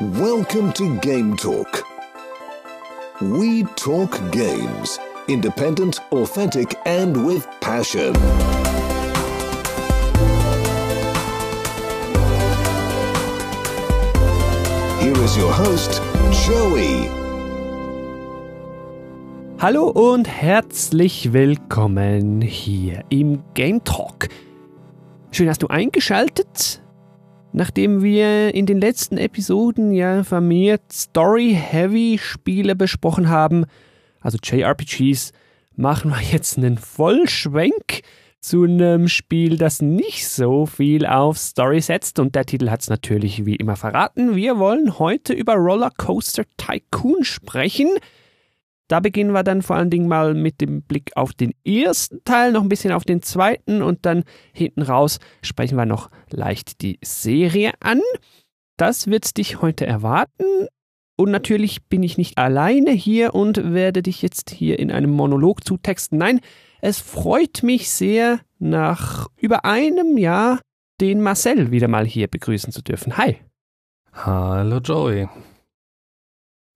Welcome to Game Talk. We talk games. Independent, authentic, and with passion. Here is your host, Joey. Hallo und herzlich willkommen hier im Game Talk. Schön hast du eingeschaltet. Nachdem wir in den letzten Episoden ja vermehrt Story-Heavy-Spiele besprochen haben, also JRPGs, machen wir jetzt einen Vollschwenk zu einem Spiel, das nicht so viel auf Story setzt. Und der Titel hat es natürlich wie immer verraten. Wir wollen heute über Roller Coaster Tycoon sprechen. Da beginnen wir dann vor allen Dingen mal mit dem Blick auf den ersten Teil, noch ein bisschen auf den zweiten und dann hinten raus sprechen wir noch leicht die Serie an. Das wird dich heute erwarten. Und natürlich bin ich nicht alleine hier und werde dich jetzt hier in einem Monolog zutexten. Nein, es freut mich sehr, nach über einem Jahr den Marcel wieder mal hier begrüßen zu dürfen. Hi. Hallo Joey.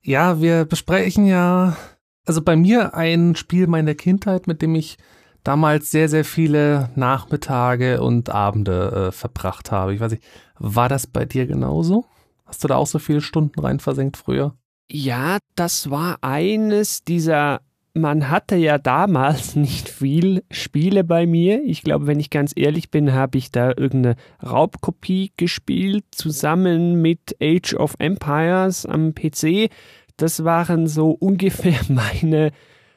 Ja, wir besprechen ja, also bei mir ein Spiel meiner Kindheit, mit dem ich damals sehr, sehr viele Nachmittage und Abende äh, verbracht habe. Ich weiß nicht, war das bei dir genauso? Hast du da auch so viele Stunden rein versenkt früher? Ja, das war eines dieser man hatte ja damals nicht viel Spiele bei mir. Ich glaube, wenn ich ganz ehrlich bin, habe ich da irgendeine Raubkopie gespielt, zusammen mit Age of Empires am PC. Das waren so ungefähr meine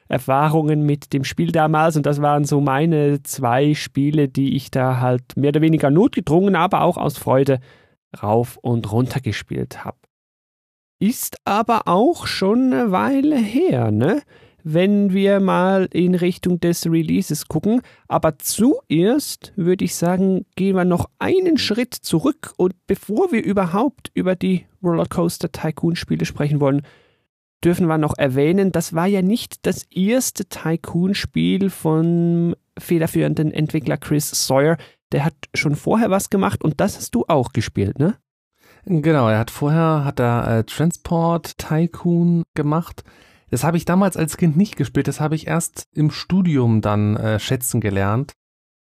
Erfahrungen mit dem Spiel damals und das waren so meine zwei Spiele, die ich da halt mehr oder weniger notgedrungen, aber auch aus Freude rauf und runter gespielt habe. Ist aber auch schon eine Weile her, ne? wenn wir mal in Richtung des Releases gucken. Aber zuerst würde ich sagen, gehen wir noch einen Schritt zurück und bevor wir überhaupt über die Rollercoaster Tycoon Spiele sprechen wollen, dürfen wir noch erwähnen, das war ja nicht das erste Tycoon-Spiel vom federführenden Entwickler Chris Sawyer. Der hat schon vorher was gemacht und das hast du auch gespielt, ne? Genau, er hat vorher hat er äh, Transport Tycoon gemacht. Das habe ich damals als Kind nicht gespielt, das habe ich erst im Studium dann äh, schätzen gelernt.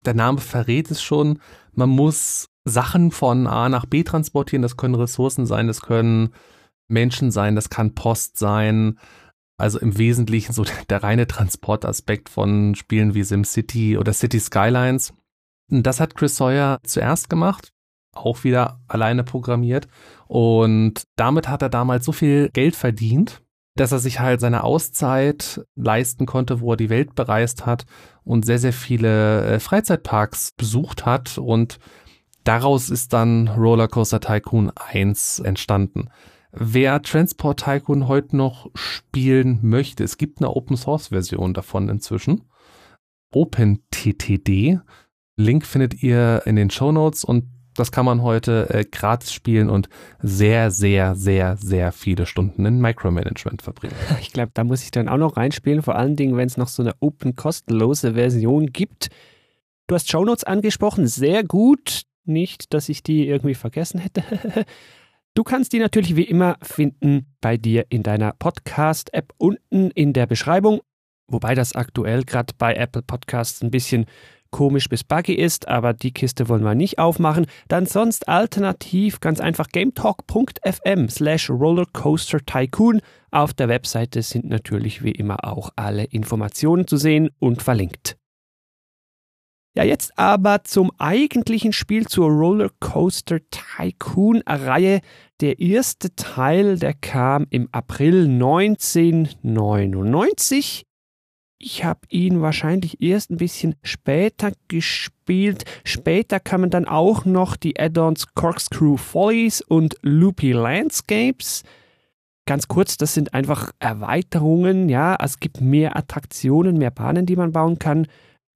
Der Name verrät es schon, man muss Sachen von A nach B transportieren, das können Ressourcen sein, das können Menschen sein, das kann Post sein. Also im Wesentlichen so der reine Transportaspekt von Spielen wie SimCity oder City Skylines. Und das hat Chris Sawyer zuerst gemacht, auch wieder alleine programmiert. Und damit hat er damals so viel Geld verdient, dass er sich halt seine Auszeit leisten konnte, wo er die Welt bereist hat und sehr, sehr viele äh, Freizeitparks besucht hat und daraus ist dann Rollercoaster Tycoon 1 entstanden. Wer Transport Tycoon heute noch spielen möchte, es gibt eine Open Source Version davon inzwischen. OpenTTD. Link findet ihr in den Show Notes und das kann man heute äh, gratis spielen und sehr, sehr, sehr, sehr viele Stunden in Micromanagement verbringen. Ich glaube, da muss ich dann auch noch reinspielen, vor allen Dingen, wenn es noch so eine open kostenlose Version gibt. Du hast Shownotes angesprochen, sehr gut. Nicht, dass ich die irgendwie vergessen hätte. Du kannst die natürlich wie immer finden bei dir in deiner Podcast-App unten in der Beschreibung. Wobei das aktuell gerade bei Apple Podcasts ein bisschen komisch bis buggy ist, aber die Kiste wollen wir nicht aufmachen. Dann sonst alternativ ganz einfach gametalk.fm slash rollercoaster tycoon. Auf der Webseite sind natürlich wie immer auch alle Informationen zu sehen und verlinkt. Ja, jetzt aber zum eigentlichen Spiel zur Rollercoaster Tycoon Reihe. Der erste Teil, der kam im April 1999 ich habe ihn wahrscheinlich erst ein bisschen später gespielt. Später kamen dann auch noch die Add-ons Corkscrew Follies und Loopy Landscapes. Ganz kurz, das sind einfach Erweiterungen, ja. Es gibt mehr Attraktionen, mehr Bahnen, die man bauen kann,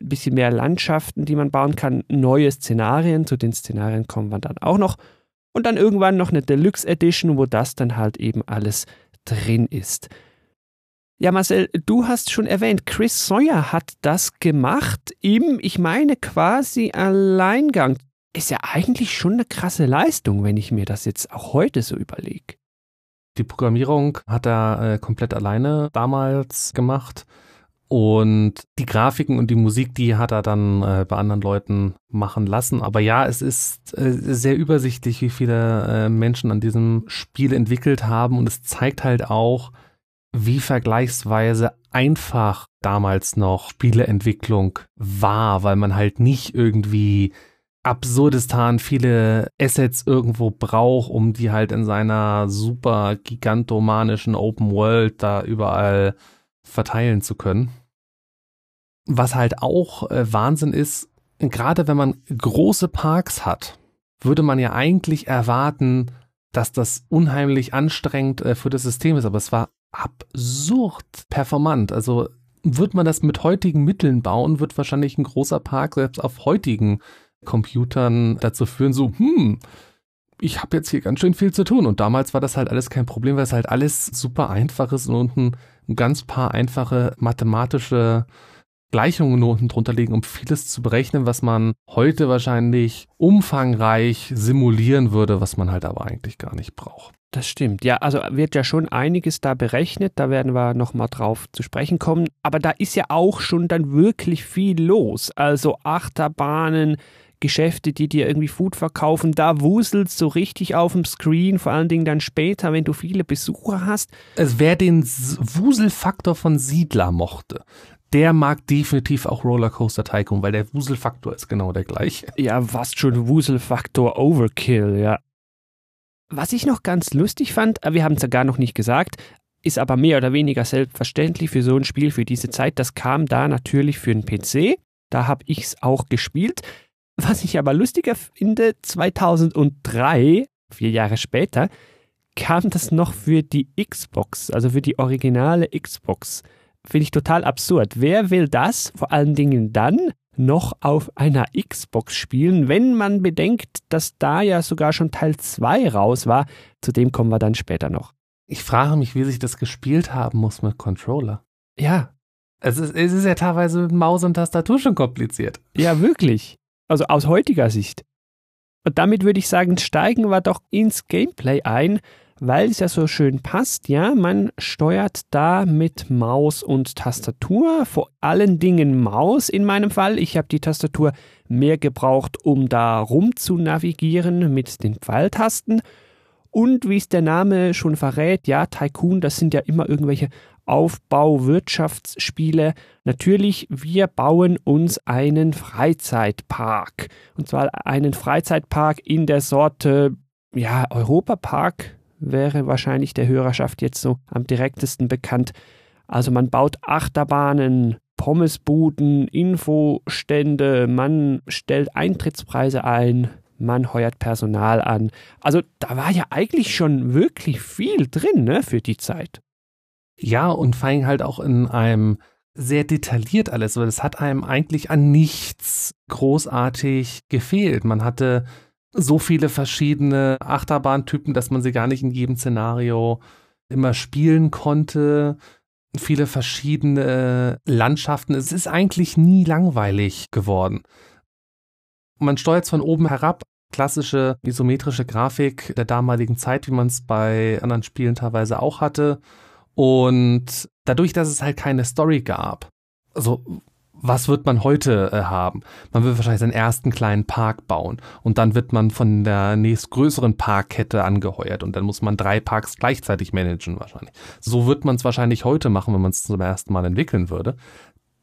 ein bisschen mehr Landschaften, die man bauen kann, neue Szenarien. Zu den Szenarien kommen wir dann auch noch. Und dann irgendwann noch eine Deluxe Edition, wo das dann halt eben alles drin ist. Ja, Marcel, du hast schon erwähnt, Chris Sawyer hat das gemacht im, ich meine, quasi Alleingang. Ist ja eigentlich schon eine krasse Leistung, wenn ich mir das jetzt auch heute so überlege. Die Programmierung hat er äh, komplett alleine damals gemacht. Und die Grafiken und die Musik, die hat er dann äh, bei anderen Leuten machen lassen. Aber ja, es ist äh, sehr übersichtlich, wie viele äh, Menschen an diesem Spiel entwickelt haben. Und es zeigt halt auch, wie vergleichsweise einfach damals noch Spieleentwicklung war, weil man halt nicht irgendwie absurdistan viele Assets irgendwo braucht, um die halt in seiner super gigantomanischen Open World da überall verteilen zu können. Was halt auch äh, Wahnsinn ist, gerade wenn man große Parks hat, würde man ja eigentlich erwarten, dass das unheimlich anstrengend äh, für das System ist, aber es war absurd performant. Also wird man das mit heutigen Mitteln bauen, wird wahrscheinlich ein großer Park selbst auf heutigen Computern dazu führen, so, hm, ich habe jetzt hier ganz schön viel zu tun. Und damals war das halt alles kein Problem, weil es halt alles super einfach ist und ein ganz paar einfache mathematische Gleichungen nur unten drunter liegen, um vieles zu berechnen, was man heute wahrscheinlich umfangreich simulieren würde, was man halt aber eigentlich gar nicht braucht. Das stimmt. Ja, also wird ja schon einiges da berechnet. Da werden wir nochmal drauf zu sprechen kommen. Aber da ist ja auch schon dann wirklich viel los. Also Achterbahnen, Geschäfte, die dir irgendwie Food verkaufen, da wuselt so richtig auf dem Screen, vor allen Dingen dann später, wenn du viele Besucher hast. Es wer den Wuselfaktor von Siedler mochte, der mag definitiv auch Rollercoaster Tycoon, weil der Wuselfaktor ist genau der gleiche. Ja, fast schon Wuselfaktor Overkill, ja. Was ich noch ganz lustig fand, äh, wir haben es ja gar noch nicht gesagt, ist aber mehr oder weniger selbstverständlich für so ein Spiel für diese Zeit. Das kam da natürlich für den PC. Da habe ich es auch gespielt. Was ich aber lustiger finde, 2003, vier Jahre später, kam das noch für die Xbox, also für die originale Xbox. Finde ich total absurd. Wer will das vor allen Dingen dann noch auf einer Xbox spielen, wenn man bedenkt, dass da ja sogar schon Teil 2 raus war? Zu dem kommen wir dann später noch. Ich frage mich, wie sich das gespielt haben muss mit Controller. Ja. Es ist, es ist ja teilweise mit Maus und Tastatur schon kompliziert. Ja, wirklich. Also aus heutiger Sicht. Und damit würde ich sagen, steigen wir doch ins Gameplay ein weil es ja so schön passt, ja, man steuert da mit Maus und Tastatur, vor allen Dingen Maus in meinem Fall. Ich habe die Tastatur mehr gebraucht, um da rum zu navigieren mit den Pfeiltasten. Und wie es der Name schon verrät, ja, Tycoon, das sind ja immer irgendwelche Aufbau-Wirtschaftsspiele. Natürlich, wir bauen uns einen Freizeitpark. Und zwar einen Freizeitpark in der Sorte, ja, Europapark wäre wahrscheinlich der Hörerschaft jetzt so am direktesten bekannt. Also man baut Achterbahnen, Pommesbuden, Infostände, man stellt Eintrittspreise ein, man heuert Personal an. Also da war ja eigentlich schon wirklich viel drin ne, für die Zeit. Ja, und vor allem halt auch in einem sehr detailliert alles, weil es hat einem eigentlich an nichts großartig gefehlt. Man hatte so viele verschiedene Achterbahntypen, dass man sie gar nicht in jedem Szenario immer spielen konnte. Viele verschiedene Landschaften. Es ist eigentlich nie langweilig geworden. Man steuert es von oben herab. Klassische isometrische Grafik der damaligen Zeit, wie man es bei anderen Spielen teilweise auch hatte. Und dadurch, dass es halt keine Story gab, also was wird man heute äh, haben? Man wird wahrscheinlich seinen ersten kleinen Park bauen und dann wird man von der nächstgrößeren Parkkette angeheuert und dann muss man drei Parks gleichzeitig managen wahrscheinlich. So wird man es wahrscheinlich heute machen, wenn man es zum ersten Mal entwickeln würde.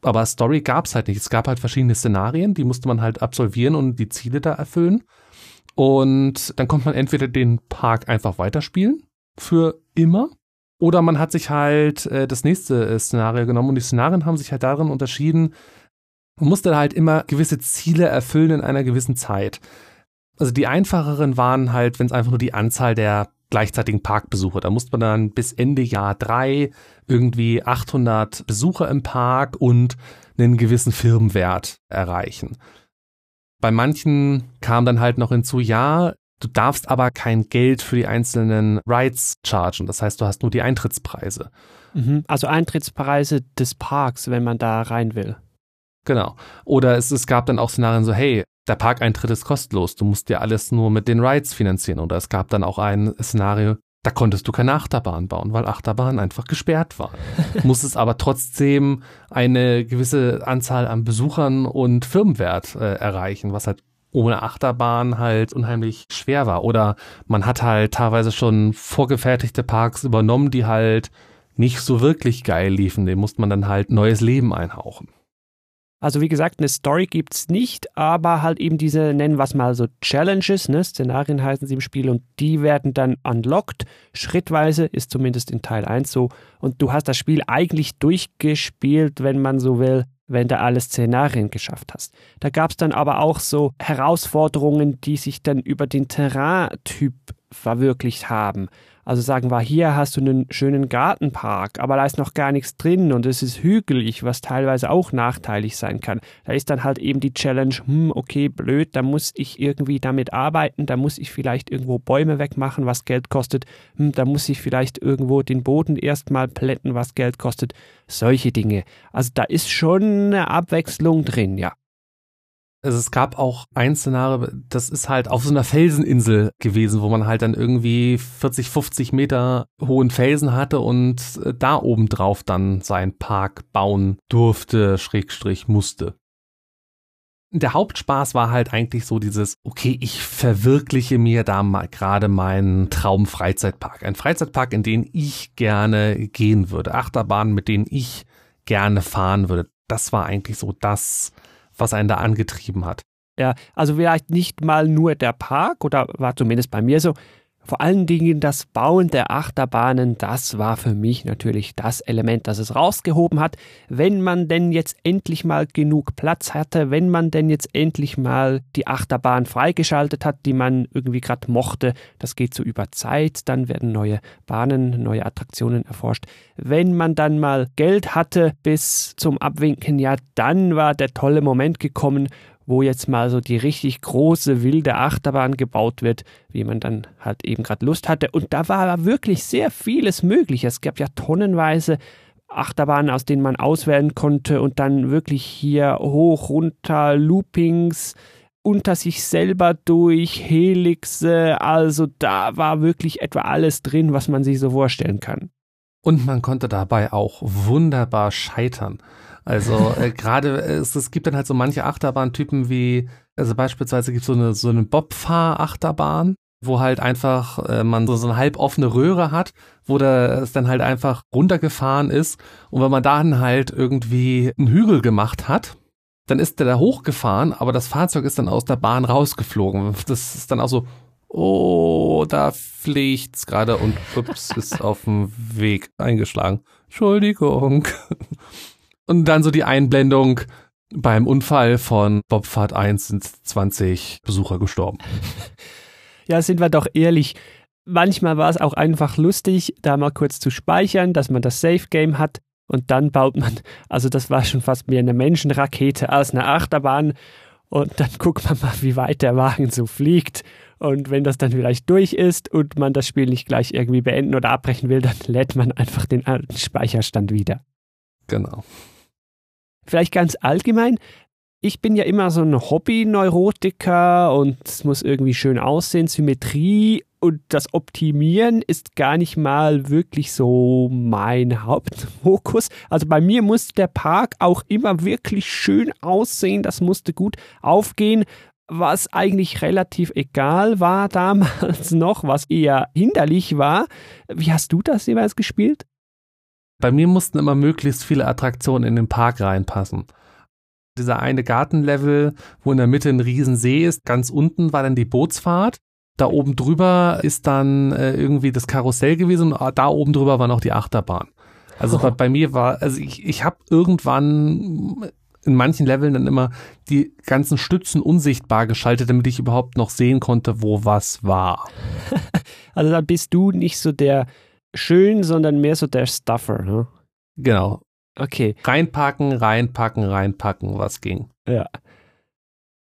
Aber Story gab es halt nicht. Es gab halt verschiedene Szenarien, die musste man halt absolvieren und die Ziele da erfüllen. Und dann konnte man entweder den Park einfach weiterspielen für immer oder man hat sich halt äh, das nächste äh, Szenario genommen und die Szenarien haben sich halt darin unterschieden, man musste halt immer gewisse Ziele erfüllen in einer gewissen Zeit. Also die einfacheren waren halt, wenn es einfach nur die Anzahl der gleichzeitigen Parkbesucher. Da musste man dann bis Ende Jahr drei irgendwie 800 Besucher im Park und einen gewissen Firmenwert erreichen. Bei manchen kam dann halt noch hinzu, ja, Du darfst aber kein Geld für die einzelnen Rides chargen. Das heißt, du hast nur die Eintrittspreise. Mhm. Also Eintrittspreise des Parks, wenn man da rein will. Genau. Oder es, es gab dann auch Szenarien so, hey, der Parkeintritt ist kostenlos, du musst dir alles nur mit den Rides finanzieren. Oder es gab dann auch ein Szenario, Da konntest du keine Achterbahn bauen, weil Achterbahnen einfach gesperrt waren. Musstest aber trotzdem eine gewisse Anzahl an Besuchern und Firmenwert äh, erreichen, was halt ohne Achterbahn halt unheimlich schwer war. Oder man hat halt teilweise schon vorgefertigte Parks übernommen, die halt nicht so wirklich geil liefen. Dem musste man dann halt neues Leben einhauchen. Also wie gesagt, eine Story gibt es nicht, aber halt eben diese, nennen wir es mal so Challenges, ne? Szenarien heißen sie im Spiel und die werden dann unlocked. Schrittweise ist zumindest in Teil 1 so. Und du hast das Spiel eigentlich durchgespielt, wenn man so will, wenn du alle Szenarien geschafft hast. Da gab es dann aber auch so Herausforderungen, die sich dann über den Terrain-Typ verwirklicht haben. Also sagen wir, hier hast du einen schönen Gartenpark, aber da ist noch gar nichts drin und es ist hügelig, was teilweise auch nachteilig sein kann. Da ist dann halt eben die Challenge, hm, okay, blöd, da muss ich irgendwie damit arbeiten, da muss ich vielleicht irgendwo Bäume wegmachen, was Geld kostet, hm, da muss ich vielleicht irgendwo den Boden erstmal plätten, was Geld kostet. Solche Dinge. Also da ist schon eine Abwechslung drin, ja. Also es gab auch ein Szenario, das ist halt auf so einer Felseninsel gewesen, wo man halt dann irgendwie 40, 50 Meter hohen Felsen hatte und äh, da oben drauf dann seinen Park bauen durfte, Schrägstrich musste. Der Hauptspaß war halt eigentlich so dieses, okay, ich verwirkliche mir da mal gerade meinen Traum-Freizeitpark. Ein Freizeitpark, in den ich gerne gehen würde. Achterbahnen, mit denen ich gerne fahren würde. Das war eigentlich so das, was einen da angetrieben hat. Ja, also vielleicht nicht mal nur der Park oder war zumindest bei mir so, vor allen Dingen das Bauen der Achterbahnen, das war für mich natürlich das Element, das es rausgehoben hat. Wenn man denn jetzt endlich mal genug Platz hatte, wenn man denn jetzt endlich mal die Achterbahn freigeschaltet hat, die man irgendwie gerade mochte, das geht so über Zeit, dann werden neue Bahnen, neue Attraktionen erforscht. Wenn man dann mal Geld hatte bis zum Abwinken, ja, dann war der tolle Moment gekommen, wo jetzt mal so die richtig große wilde Achterbahn gebaut wird, wie man dann halt eben gerade Lust hatte. Und da war wirklich sehr vieles möglich. Es gab ja tonnenweise Achterbahnen, aus denen man auswählen konnte und dann wirklich hier hoch, runter, Loopings, unter sich selber durch, Helixe, also da war wirklich etwa alles drin, was man sich so vorstellen kann. Und man konnte dabei auch wunderbar scheitern. Also äh, gerade äh, es, es gibt dann halt so manche Achterbahntypen wie, also beispielsweise gibt es so eine, so eine Bobfahr-Achterbahn, wo halt einfach äh, man so, so eine halboffene Röhre hat, wo da es dann halt einfach runtergefahren ist. Und wenn man dann halt irgendwie einen Hügel gemacht hat, dann ist der da hochgefahren, aber das Fahrzeug ist dann aus der Bahn rausgeflogen. Das ist dann auch so, oh, da fliegt's gerade und ups, ist auf dem Weg eingeschlagen. Entschuldigung. Und dann so die Einblendung, beim Unfall von Bobfahrt 1 sind 20 Besucher gestorben. Ja, sind wir doch ehrlich. Manchmal war es auch einfach lustig, da mal kurz zu speichern, dass man das Safe Game hat und dann baut man, also das war schon fast mehr eine Menschenrakete als eine Achterbahn und dann guckt man mal, wie weit der Wagen so fliegt. Und wenn das dann vielleicht durch ist und man das Spiel nicht gleich irgendwie beenden oder abbrechen will, dann lädt man einfach den alten Speicherstand wieder. Genau. Vielleicht ganz allgemein. Ich bin ja immer so ein Hobby-Neurotiker und es muss irgendwie schön aussehen, Symmetrie und das Optimieren ist gar nicht mal wirklich so mein Hauptfokus. Also bei mir muss der Park auch immer wirklich schön aussehen, das musste gut aufgehen, was eigentlich relativ egal war damals noch, was eher hinderlich war. Wie hast du das jeweils gespielt? Bei mir mussten immer möglichst viele Attraktionen in den Park reinpassen. Dieser eine Gartenlevel, wo in der Mitte ein Riesensee ist, ganz unten war dann die Bootsfahrt. Da oben drüber ist dann äh, irgendwie das Karussell gewesen und da oben drüber war noch die Achterbahn. Also oh. bei, bei, mir war, also ich, ich habe irgendwann in manchen Leveln dann immer die ganzen Stützen unsichtbar geschaltet, damit ich überhaupt noch sehen konnte, wo was war. Also da bist du nicht so der schön, sondern mehr so der Stuffer. Ne? Genau. Okay. Reinpacken, reinpacken, reinpacken, was ging. Ja.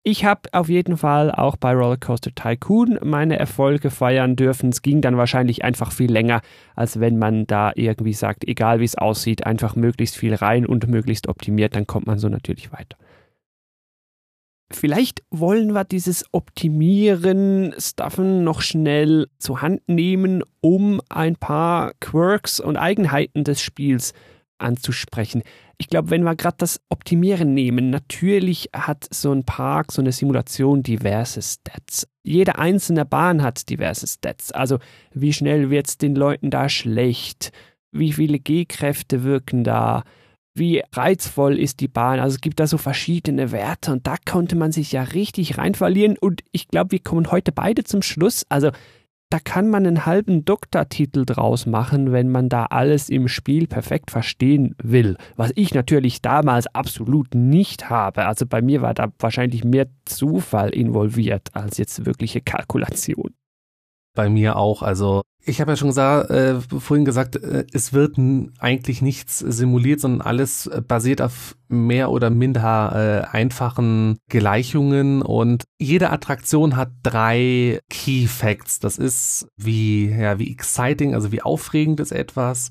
Ich habe auf jeden Fall auch bei Rollercoaster Tycoon meine Erfolge feiern dürfen. Es ging dann wahrscheinlich einfach viel länger, als wenn man da irgendwie sagt, egal wie es aussieht, einfach möglichst viel rein und möglichst optimiert, dann kommt man so natürlich weiter. Vielleicht wollen wir dieses Optimieren, Stuffen noch schnell zur Hand nehmen, um ein paar Quirks und Eigenheiten des Spiels anzusprechen. Ich glaube, wenn wir gerade das Optimieren nehmen, natürlich hat so ein Park, so eine Simulation diverse Stats. Jede einzelne Bahn hat diverse Stats. Also wie schnell wird es den Leuten da schlecht? Wie viele G-Kräfte wirken da? Wie reizvoll ist die Bahn. Also es gibt da so verschiedene Werte und da konnte man sich ja richtig rein verlieren. Und ich glaube, wir kommen heute beide zum Schluss. Also da kann man einen halben Doktortitel draus machen, wenn man da alles im Spiel perfekt verstehen will. Was ich natürlich damals absolut nicht habe. Also bei mir war da wahrscheinlich mehr Zufall involviert als jetzt wirkliche Kalkulation. Bei mir auch. Also ich habe ja schon gesagt, äh, vorhin gesagt, äh, es wird eigentlich nichts simuliert, sondern alles basiert auf mehr oder minder äh, einfachen Gleichungen und jede Attraktion hat drei Key Facts. Das ist wie ja wie exciting, also wie aufregend ist etwas,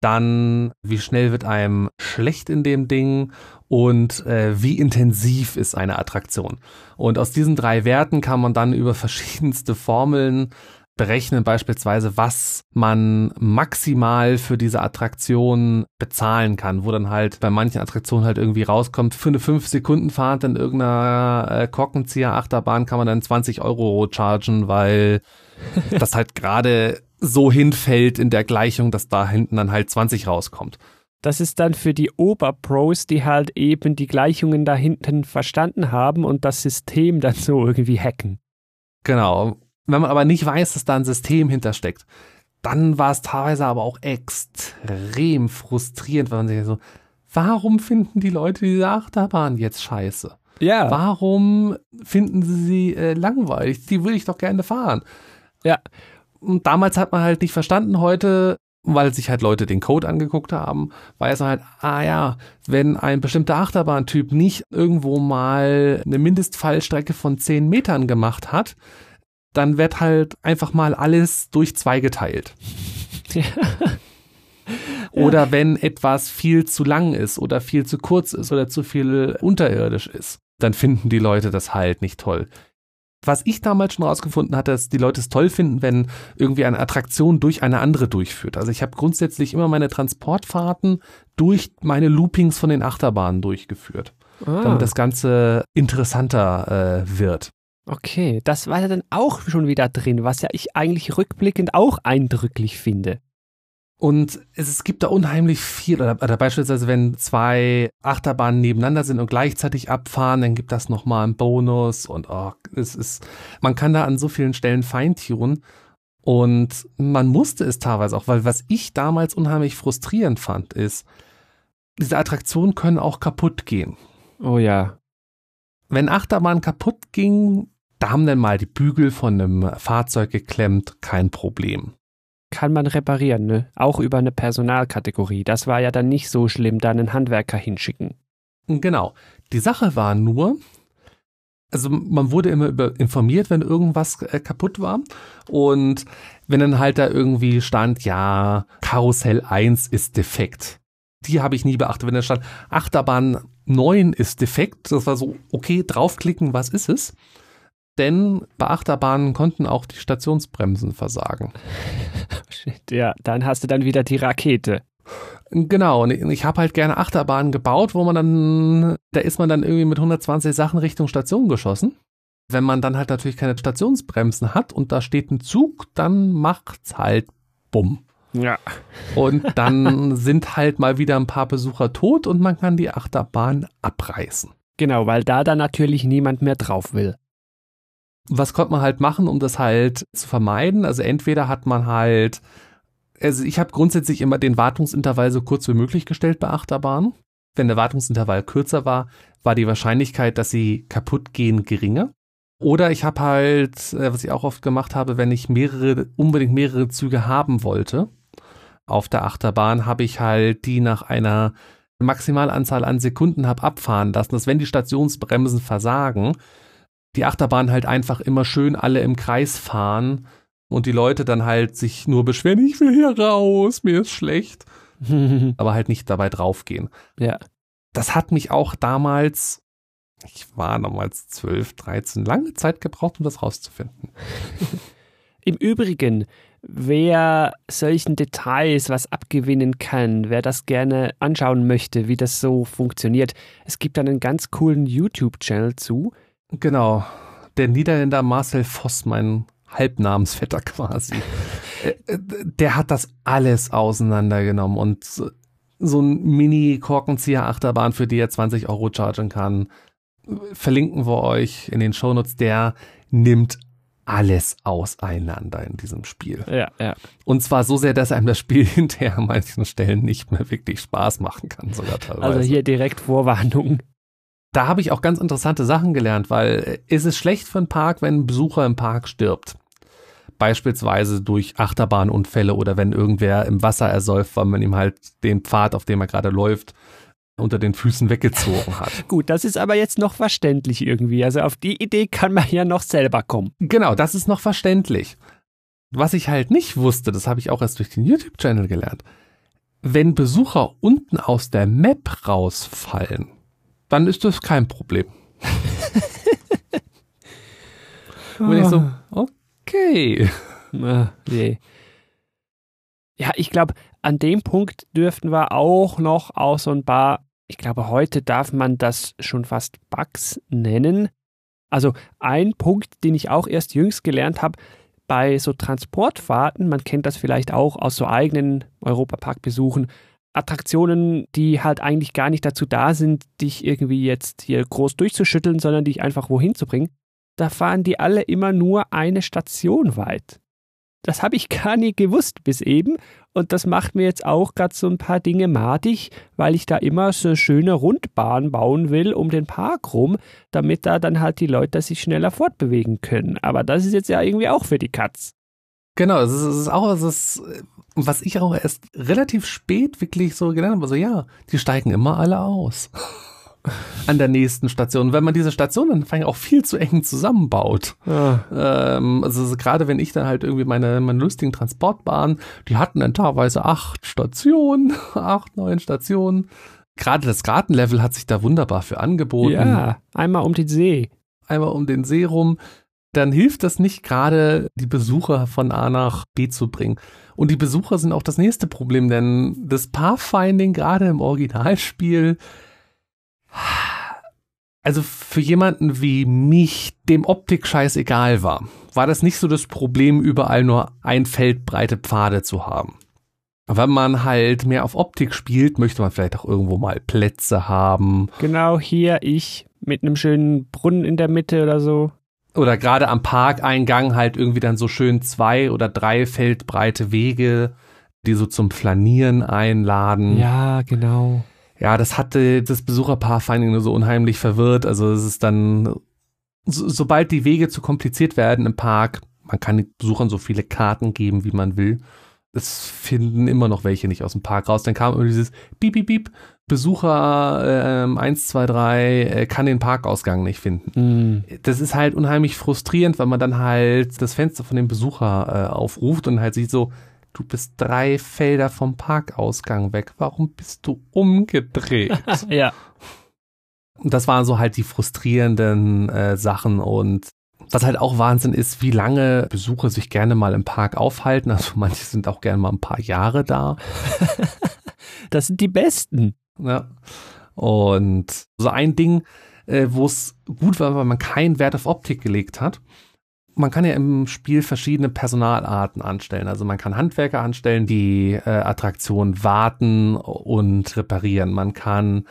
dann wie schnell wird einem schlecht in dem Ding und äh, wie intensiv ist eine Attraktion. Und aus diesen drei Werten kann man dann über verschiedenste Formeln berechnen beispielsweise, was man maximal für diese Attraktion bezahlen kann, wo dann halt bei manchen Attraktionen halt irgendwie rauskommt, für eine 5-Sekunden-Fahrt in irgendeiner äh, Korkenzieher-Achterbahn kann man dann 20 Euro chargen, weil das halt gerade so hinfällt in der Gleichung, dass da hinten dann halt 20 rauskommt. Das ist dann für die Oberpros, die halt eben die Gleichungen da hinten verstanden haben und das System dann so irgendwie hacken. Genau. Wenn man aber nicht weiß, dass da ein System hintersteckt, dann war es teilweise aber auch extrem frustrierend, weil man sich so, warum finden die Leute diese Achterbahn jetzt scheiße? Ja. Warum finden sie sie äh, langweilig? Die würde ich doch gerne fahren. Ja. Und damals hat man halt nicht verstanden, heute, weil sich halt Leute den Code angeguckt haben, weiß man halt, ah ja, wenn ein bestimmter Achterbahntyp nicht irgendwo mal eine Mindestfallstrecke von 10 Metern gemacht hat, dann wird halt einfach mal alles durch zwei geteilt. Ja. Oder wenn etwas viel zu lang ist oder viel zu kurz ist oder zu viel unterirdisch ist, dann finden die Leute das halt nicht toll. Was ich damals schon rausgefunden hatte, dass die Leute es toll finden, wenn irgendwie eine Attraktion durch eine andere durchführt. Also ich habe grundsätzlich immer meine Transportfahrten durch meine Loopings von den Achterbahnen durchgeführt, ah. damit das Ganze interessanter äh, wird. Okay, das war ja dann auch schon wieder drin, was ja ich eigentlich rückblickend auch eindrücklich finde. Und es, gibt da unheimlich viel, oder, oder, beispielsweise wenn zwei Achterbahnen nebeneinander sind und gleichzeitig abfahren, dann gibt das nochmal einen Bonus und oh, es ist, man kann da an so vielen Stellen feintunen. Und man musste es teilweise auch, weil was ich damals unheimlich frustrierend fand, ist, diese Attraktionen können auch kaputt gehen. Oh ja. Wenn Achterbahn kaputt ging, da haben dann mal die Bügel von einem Fahrzeug geklemmt, kein Problem. Kann man reparieren, ne? Auch über eine Personalkategorie. Das war ja dann nicht so schlimm, da einen Handwerker hinschicken. Genau. Die Sache war nur, also man wurde immer über informiert, wenn irgendwas äh, kaputt war. Und wenn dann halt da irgendwie stand, ja, Karussell 1 ist defekt. Die habe ich nie beachtet. Wenn da stand, Achterbahn 9 ist defekt, das war so, okay, draufklicken, was ist es? Denn bei Achterbahnen konnten auch die Stationsbremsen versagen. ja, dann hast du dann wieder die Rakete. Genau, und ich habe halt gerne Achterbahnen gebaut, wo man dann, da ist man dann irgendwie mit 120 Sachen Richtung Station geschossen. Wenn man dann halt natürlich keine Stationsbremsen hat und da steht ein Zug, dann macht's halt bumm. Ja. Und dann sind halt mal wieder ein paar Besucher tot und man kann die Achterbahn abreißen. Genau, weil da dann natürlich niemand mehr drauf will was konnte man halt machen, um das halt zu vermeiden? Also entweder hat man halt, also ich habe grundsätzlich immer den Wartungsintervall so kurz wie möglich gestellt bei Achterbahnen. Wenn der Wartungsintervall kürzer war, war die Wahrscheinlichkeit, dass sie kaputt gehen, geringer. Oder ich habe halt, äh, was ich auch oft gemacht habe, wenn ich mehrere, unbedingt mehrere Züge haben wollte, auf der Achterbahn habe ich halt die nach einer Maximalanzahl an Sekunden hab abfahren lassen, dass wenn die Stationsbremsen versagen, die Achterbahn halt einfach immer schön alle im Kreis fahren und die Leute dann halt sich nur beschweren, ich will hier raus, mir ist schlecht, aber halt nicht dabei draufgehen. Ja. Das hat mich auch damals Ich war damals 12, 13, lange Zeit gebraucht, um das rauszufinden. Im Übrigen, wer solchen Details was abgewinnen kann, wer das gerne anschauen möchte, wie das so funktioniert, es gibt einen ganz coolen YouTube-Channel zu. Genau. Der Niederländer Marcel Voss, mein Halbnamensvetter quasi, äh, der hat das alles auseinandergenommen und so ein Mini-Korkenzieher-Achterbahn, für die er 20 Euro chargen kann, verlinken wir euch in den Shownotes. Der nimmt alles auseinander in diesem Spiel. Ja, ja. Und zwar so sehr, dass einem das Spiel hinterher an manchen Stellen nicht mehr wirklich Spaß machen kann, sogar teilweise. Also hier direkt Vorwarnung. Da habe ich auch ganz interessante Sachen gelernt, weil ist es schlecht für einen Park, wenn ein Besucher im Park stirbt? Beispielsweise durch Achterbahnunfälle oder wenn irgendwer im Wasser ersäuft, weil man ihm halt den Pfad, auf dem er gerade läuft, unter den Füßen weggezogen hat. Gut, das ist aber jetzt noch verständlich irgendwie. Also auf die Idee kann man ja noch selber kommen. Genau, das ist noch verständlich. Was ich halt nicht wusste, das habe ich auch erst durch den YouTube-Channel gelernt. Wenn Besucher unten aus der Map rausfallen, dann ist das kein Problem. Und ich so, okay. Ah, nee. Ja, ich glaube, an dem Punkt dürften wir auch noch auch so ein paar, ich glaube, heute darf man das schon fast Bugs nennen. Also ein Punkt, den ich auch erst jüngst gelernt habe, bei so Transportfahrten, man kennt das vielleicht auch aus so eigenen Europaparkbesuchen, Attraktionen, die halt eigentlich gar nicht dazu da sind, dich irgendwie jetzt hier groß durchzuschütteln, sondern dich einfach wohin zu bringen, da fahren die alle immer nur eine Station weit. Das habe ich gar nie gewusst bis eben. Und das macht mir jetzt auch gerade so ein paar Dinge madig, weil ich da immer so schöne Rundbahn bauen will um den Park rum, damit da dann halt die Leute sich schneller fortbewegen können. Aber das ist jetzt ja irgendwie auch für die Katz. Genau, es ist, es ist auch, es ist, was ich auch erst relativ spät wirklich so gelernt habe, so ja, die steigen immer alle aus. An der nächsten Station. Wenn man diese Stationen dann auch viel zu eng zusammenbaut. Ja. Ähm, also gerade wenn ich dann halt irgendwie meine, meine lustigen Transportbahnen, die hatten dann teilweise acht Stationen, acht, neun Stationen. Gerade das Gartenlevel hat sich da wunderbar für angeboten. Ja, einmal um den See. Einmal um den See rum. Dann hilft das nicht gerade, die Besucher von A nach B zu bringen. Und die Besucher sind auch das nächste Problem, denn das Pathfinding gerade im Originalspiel, also für jemanden wie mich, dem Optik scheißegal war, war das nicht so das Problem, überall nur ein Feld breite Pfade zu haben. Wenn man halt mehr auf Optik spielt, möchte man vielleicht auch irgendwo mal Plätze haben. Genau hier ich mit einem schönen Brunnen in der Mitte oder so. Oder gerade am Parkeingang halt irgendwie dann so schön zwei oder drei feldbreite Wege, die so zum Flanieren einladen. Ja, genau. Ja, das hatte das Besucherpaar-Finding nur so unheimlich verwirrt. Also es ist dann, so, sobald die Wege zu kompliziert werden im Park, man kann den Besuchern so viele Karten geben, wie man will. Es finden immer noch welche nicht aus dem Park raus. Dann kam immer dieses Piep, Piep, Piep. Besucher ähm, 1, 2, 3 äh, kann den Parkausgang nicht finden. Mm. Das ist halt unheimlich frustrierend, weil man dann halt das Fenster von dem Besucher äh, aufruft und halt sieht so, du bist drei Felder vom Parkausgang weg. Warum bist du umgedreht? ja. Und das waren so halt die frustrierenden äh, Sachen und was halt auch Wahnsinn ist, wie lange Besucher sich gerne mal im Park aufhalten. Also manche sind auch gerne mal ein paar Jahre da. das sind die Besten. Ja. Und so ein Ding, äh, wo es gut war, weil man keinen Wert auf Optik gelegt hat. Man kann ja im Spiel verschiedene Personalarten anstellen. Also man kann Handwerker anstellen, die äh, Attraktion warten und reparieren. Man kann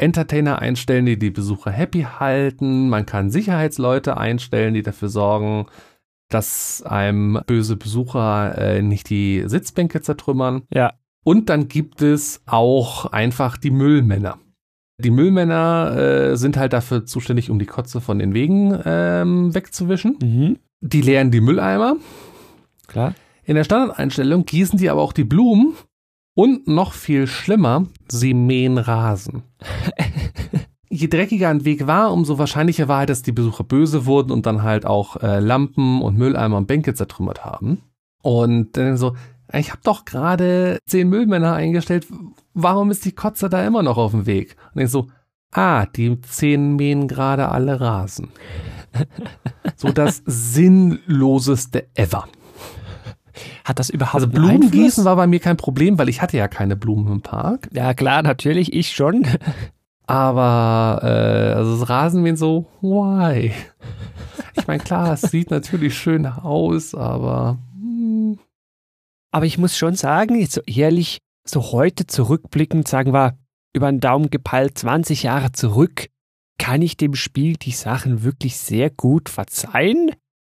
Entertainer einstellen, die die Besucher happy halten. Man kann Sicherheitsleute einstellen, die dafür sorgen, dass einem böse Besucher äh, nicht die Sitzbänke zertrümmern. Ja. Und dann gibt es auch einfach die Müllmänner. Die Müllmänner äh, sind halt dafür zuständig, um die Kotze von den Wegen ähm, wegzuwischen. Mhm. Die leeren die Mülleimer. Klar. In der Standardeinstellung gießen die aber auch die Blumen. Und noch viel schlimmer, sie mähen Rasen. Je dreckiger ein Weg war, umso wahrscheinlicher war halt, dass die Besucher böse wurden und dann halt auch äh, Lampen und Mülleimer und Bänke zertrümmert haben. Und dann so, ich habe doch gerade zehn Müllmänner eingestellt, warum ist die Kotze da immer noch auf dem Weg? Und ich so, ah, die zehn mähen gerade alle Rasen. so das sinnloseste ever. Hat das überhaupt Also Blumengießen war bei mir kein Problem, weil ich hatte ja keine Blumen im Park. Ja klar, natürlich, ich schon. Aber äh, also das Rasenmähen so, why? Ich meine, klar, es sieht natürlich schön aus, aber hm, Aber ich muss schon sagen, jetzt so ehrlich, so heute zurückblickend, sagen wir, über den Daumen gepeilt 20 Jahre zurück, kann ich dem Spiel die Sachen wirklich sehr gut verzeihen.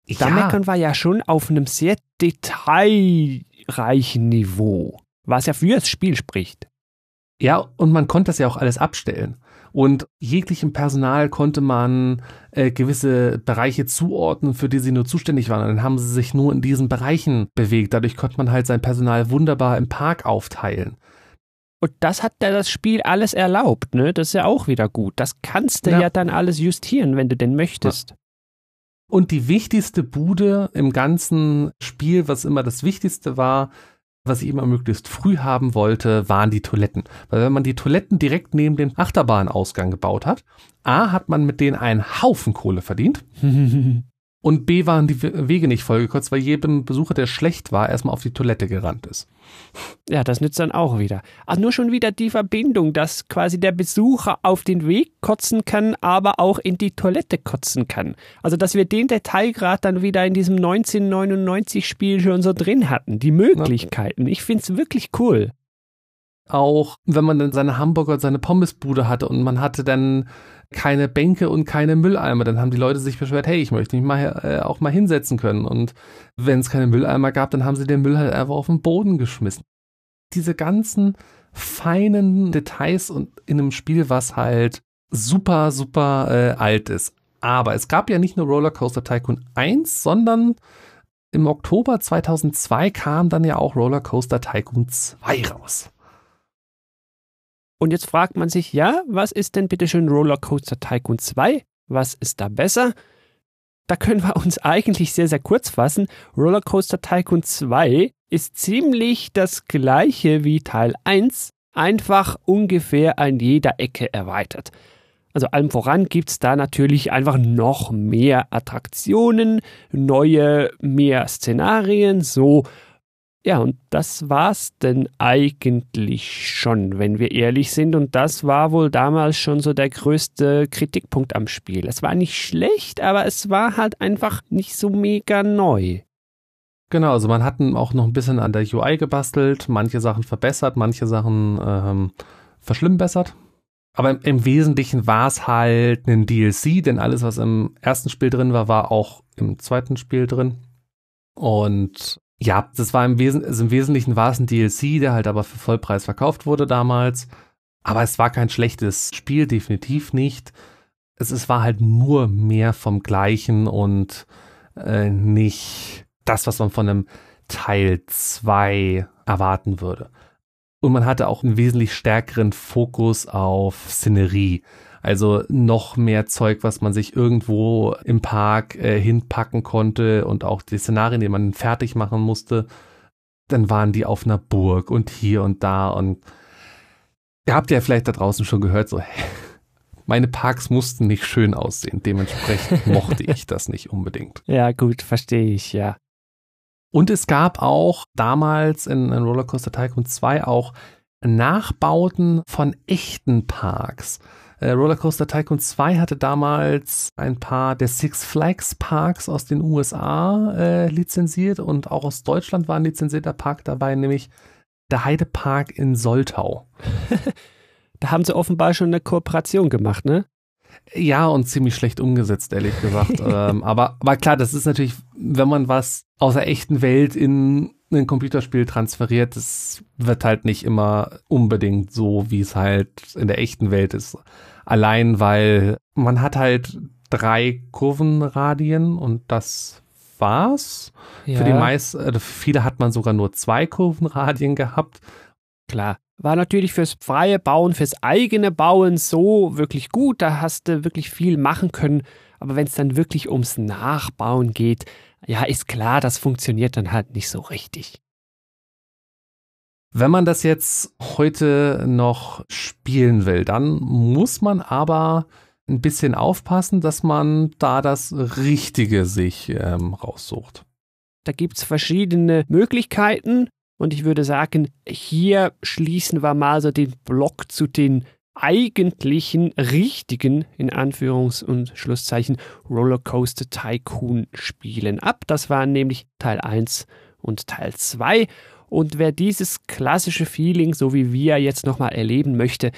Da ja, meckern wir ja schon auf einem sehr detailreichen Niveau, was ja für das Spiel spricht. ja, und man konnte das ja auch alles abstellen. Und jeglichem Personal konnte man äh, gewisse Bereiche zuordnen, für die sie nur zuständig waren. Und dann haben sie sich nur in diesen Bereichen bewegt. Dadurch konnte man halt sein Personal wunderbar im Park aufteilen. Und das hat ja das Spiel alles erlaubt, ne? Das ist ja auch wieder gut. Das kannst du ja, Ja. dann alles justieren, wenn du denn möchtest. Und die wichtigste Bude im ganzen Spiel, was immer das Wichtigste war, was ich immer möglichst früh haben wollte, waren die Toiletten. Weil wenn man die Toiletten direkt neben dem Achterbahnausgang gebaut hat, A, hat man mit denen einen Haufen Kohle verdient und B, waren die We- Wege nicht vollgekürzt, weil jedem Besucher, der schlecht war, erstmal auf die Toilette gerannt ist. Ja, das nützt dann auch wieder. Ach, nur schon wieder die Verbindung, dass quasi der Besucher auf den Weg kotzen kann, aber auch in die Toilette kotzen kann. Also, dass wir den Detailgrad dann wieder in diesem 1999-Spiel schon so drin hatten. Die Möglichkeiten. Ich find's wirklich cool. Auch wenn man dann seine Hamburger und seine Pommesbude hatte und man hatte dann keine Bänke und keine Mülleimer, dann haben die Leute sich beschwert, hey, ich möchte mich mal äh, auch mal hinsetzen können. Und wenn es keine Mülleimer gab, dann haben sie den Müll halt einfach auf den Boden geschmissen. Diese ganzen feinen Details und in einem Spiel, was halt super, super äh, alt ist. Aber es gab ja nicht nur Rollercoaster Tycoon 1, sondern im Oktober 2002 kam dann ja auch Rollercoaster Tycoon 2 raus. Und jetzt fragt man sich, ja, was ist denn bitte schön Rollercoaster Tycoon 2? Was ist da besser? Da können wir uns eigentlich sehr, sehr kurz fassen. Rollercoaster Tycoon 2 ist ziemlich das gleiche wie Teil 1, einfach ungefähr an jeder Ecke erweitert. Also allem voran gibt's da natürlich einfach noch mehr Attraktionen, neue, mehr Szenarien, so ja, und das war's denn eigentlich schon, wenn wir ehrlich sind. Und das war wohl damals schon so der größte Kritikpunkt am Spiel. Es war nicht schlecht, aber es war halt einfach nicht so mega neu. Genau, also man hat auch noch ein bisschen an der UI gebastelt, manche Sachen verbessert, manche Sachen ähm, verschlimmbessert. Aber im, im Wesentlichen war es halt ein DLC, denn alles, was im ersten Spiel drin war, war auch im zweiten Spiel drin. Und ja, das war im, Wesen, also im Wesentlichen war es ein DLC, der halt aber für Vollpreis verkauft wurde damals. Aber es war kein schlechtes Spiel, definitiv nicht. Es, es war halt nur mehr vom Gleichen und äh, nicht das, was man von einem Teil 2 erwarten würde. Und man hatte auch einen wesentlich stärkeren Fokus auf Szenerie. Also noch mehr Zeug, was man sich irgendwo im Park äh, hinpacken konnte und auch die Szenarien, die man fertig machen musste, dann waren die auf einer Burg und hier und da und ihr habt ja vielleicht da draußen schon gehört, so meine Parks mussten nicht schön aussehen. Dementsprechend mochte ich das nicht unbedingt. Ja, gut, verstehe ich, ja. Und es gab auch damals in, in Rollercoaster Tycoon 2 auch Nachbauten von echten Parks. Äh, Rollercoaster Tycoon 2 hatte damals ein paar der Six Flags Parks aus den USA äh, lizenziert und auch aus Deutschland war ein lizenzierter Park dabei, nämlich der Heidepark in Soltau. Da haben sie offenbar schon eine Kooperation gemacht, ne? Ja, und ziemlich schlecht umgesetzt, ehrlich gesagt. ähm, aber, aber klar, das ist natürlich, wenn man was aus der echten Welt in ein Computerspiel transferiert, das wird halt nicht immer unbedingt so, wie es halt in der echten Welt ist. Allein weil man hat halt drei Kurvenradien und das war's. Ja, Für die meisten, für viele hat man sogar nur zwei Kurvenradien gehabt. klar. War natürlich fürs freie Bauen, fürs eigene Bauen so wirklich gut. Da hast du wirklich viel machen können. Aber wenn es dann wirklich ums Nachbauen geht, ja, ist klar, das funktioniert dann halt nicht so richtig. Wenn man das jetzt heute noch spielen will, dann muss man aber ein bisschen aufpassen, dass man da das Richtige sich ähm, raussucht. Da gibt es verschiedene Möglichkeiten und ich würde sagen, hier schließen wir mal so den Block zu den eigentlichen richtigen, in Anführungs- und Schlusszeichen, Rollercoaster Tycoon Spielen ab. Das waren nämlich Teil 1 und Teil 2. Und wer dieses klassische Feeling, so wie wir jetzt nochmal erleben möchte,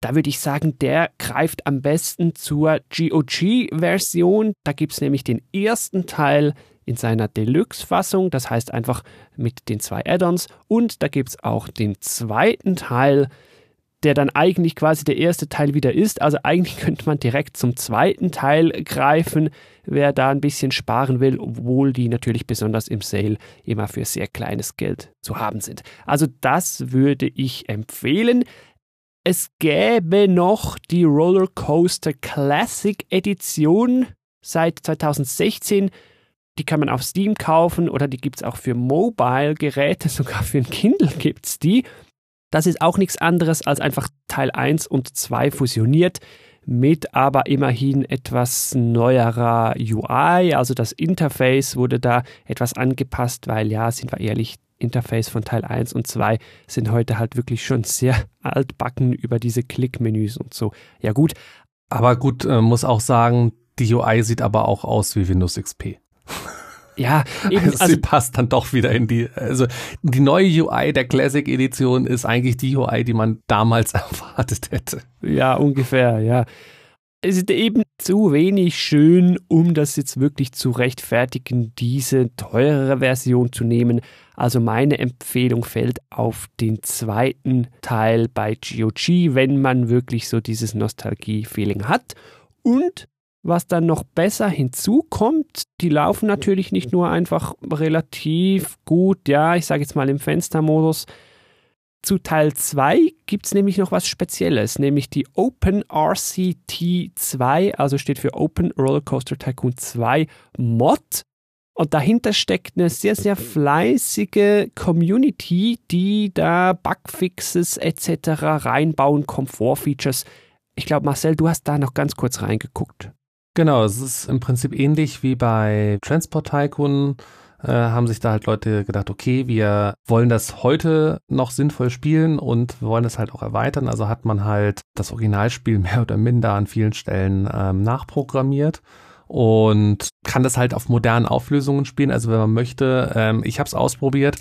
da würde ich sagen, der greift am besten zur GOG-Version. Da gibt es nämlich den ersten Teil in seiner Deluxe-Fassung, das heißt einfach mit den zwei Add-ons. Und da gibt es auch den zweiten Teil, der dann eigentlich quasi der erste Teil wieder ist. Also eigentlich könnte man direkt zum zweiten Teil greifen, wer da ein bisschen sparen will, obwohl die natürlich besonders im Sale immer für sehr kleines Geld zu haben sind. Also das würde ich empfehlen. Es gäbe noch die Rollercoaster Classic Edition seit 2016. Die kann man auf Steam kaufen oder die gibt es auch für Mobile-Geräte, sogar für ein Kindle gibt es die. Das ist auch nichts anderes als einfach Teil 1 und 2 fusioniert mit aber immerhin etwas neuerer UI. Also das Interface wurde da etwas angepasst, weil ja, sind wir ehrlich, Interface von Teil 1 und 2 sind heute halt wirklich schon sehr altbacken über diese Klickmenüs und so. Ja gut. Aber gut, äh, muss auch sagen, die UI sieht aber auch aus wie Windows XP. Ja, eben. Also, sie passt dann doch wieder in die, also die neue UI der Classic Edition ist eigentlich die UI, die man damals erwartet hätte. Ja, ungefähr, ja. Es ist eben zu wenig schön, um das jetzt wirklich zu rechtfertigen, diese teurere Version zu nehmen. Also meine Empfehlung fällt auf den zweiten Teil bei GOG, wenn man wirklich so dieses Nostalgie-Feeling hat. Und was dann noch besser hinzukommt, die laufen natürlich nicht nur einfach relativ gut, ja, ich sage jetzt mal im Fenstermodus. Zu Teil 2 gibt es nämlich noch was Spezielles, nämlich die Open RCT 2, also steht für Open Rollercoaster Tycoon 2 Mod. Und dahinter steckt eine sehr, sehr fleißige Community, die da Bugfixes etc. reinbauen, Komfortfeatures. Ich glaube, Marcel, du hast da noch ganz kurz reingeguckt. Genau, es ist im Prinzip ähnlich wie bei Transport Tycoon. Äh, haben sich da halt Leute gedacht, okay, wir wollen das heute noch sinnvoll spielen und wir wollen das halt auch erweitern. Also hat man halt das Originalspiel mehr oder minder an vielen Stellen ähm, nachprogrammiert und kann das halt auf modernen Auflösungen spielen. Also wenn man möchte, ähm, ich habe es ausprobiert,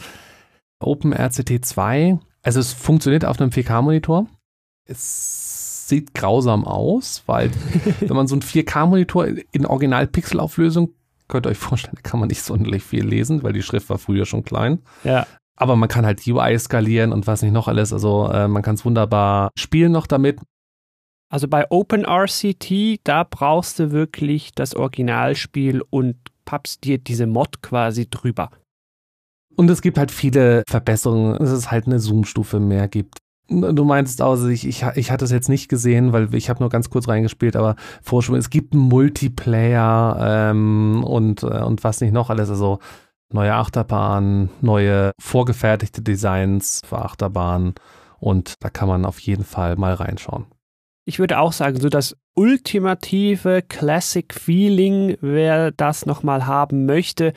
OpenRCT 2, also es funktioniert auf einem 4K-Monitor. Es sieht grausam aus, weil wenn man so einen 4K-Monitor in Original-Pixel-Auflösung, könnt ihr euch vorstellen, da kann man nicht sonderlich viel lesen, weil die Schrift war früher schon klein. Ja. Aber man kann halt UI skalieren und was nicht noch alles. Also äh, man kann es wunderbar spielen noch damit. Also bei OpenRCT, da brauchst du wirklich das Originalspiel und pappst dir diese Mod quasi drüber. Und es gibt halt viele Verbesserungen, dass es halt eine Zoom-Stufe mehr gibt. Du meinst also, ich, ich, ich hatte es jetzt nicht gesehen, weil ich habe nur ganz kurz reingespielt, aber Vorsprung, es gibt einen Multiplayer ähm, und, äh, und was nicht noch alles, also neue Achterbahnen, neue vorgefertigte Designs für Achterbahnen und da kann man auf jeden Fall mal reinschauen. Ich würde auch sagen, so das ultimative Classic Feeling, wer das nochmal haben möchte,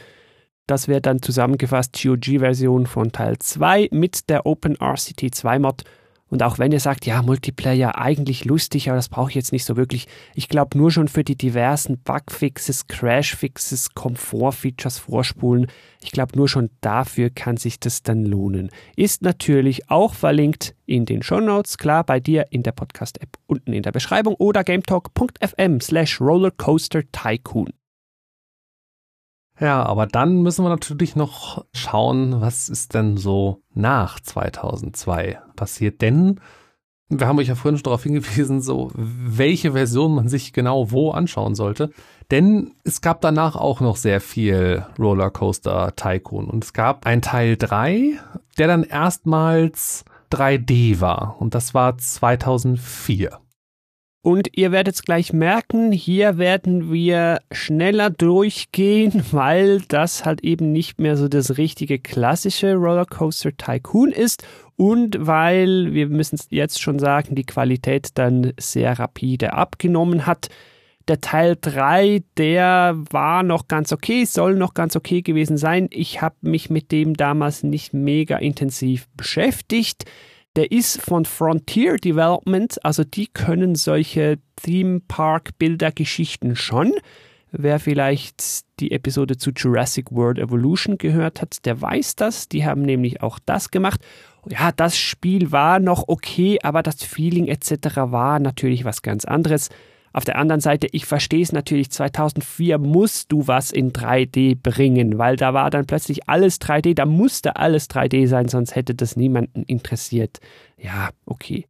das wäre dann zusammengefasst GOG-Version von Teil 2 mit der OpenRCT 2 Mod. Und auch wenn ihr sagt, ja, Multiplayer eigentlich lustig, aber das brauche ich jetzt nicht so wirklich. Ich glaube nur schon für die diversen Bugfixes, Crashfixes, Komfortfeatures vorspulen. Ich glaube nur schon dafür kann sich das dann lohnen. Ist natürlich auch verlinkt in den Show Notes, klar, bei dir in der Podcast-App unten in der Beschreibung oder gametalk.fm slash rollercoaster tycoon. Ja, aber dann müssen wir natürlich noch schauen, was ist denn so nach 2002 passiert. Denn wir haben euch ja vorhin schon darauf hingewiesen, so welche Version man sich genau wo anschauen sollte. Denn es gab danach auch noch sehr viel Rollercoaster Tycoon. Und es gab ein Teil 3, der dann erstmals 3D war. Und das war 2004. Und ihr werdet es gleich merken, hier werden wir schneller durchgehen, weil das halt eben nicht mehr so das richtige klassische Rollercoaster Tycoon ist und weil, wir müssen es jetzt schon sagen, die Qualität dann sehr rapide abgenommen hat. Der Teil 3, der war noch ganz okay, soll noch ganz okay gewesen sein. Ich habe mich mit dem damals nicht mega intensiv beschäftigt. Der ist von Frontier Development, also die können solche Theme Park Bildergeschichten schon. Wer vielleicht die Episode zu Jurassic World Evolution gehört hat, der weiß das. Die haben nämlich auch das gemacht. Ja, das Spiel war noch okay, aber das Feeling etc. war natürlich was ganz anderes. Auf der anderen Seite, ich verstehe es natürlich, 2004 musst du was in 3D bringen, weil da war dann plötzlich alles 3D, da musste alles 3D sein, sonst hätte das niemanden interessiert. Ja, okay.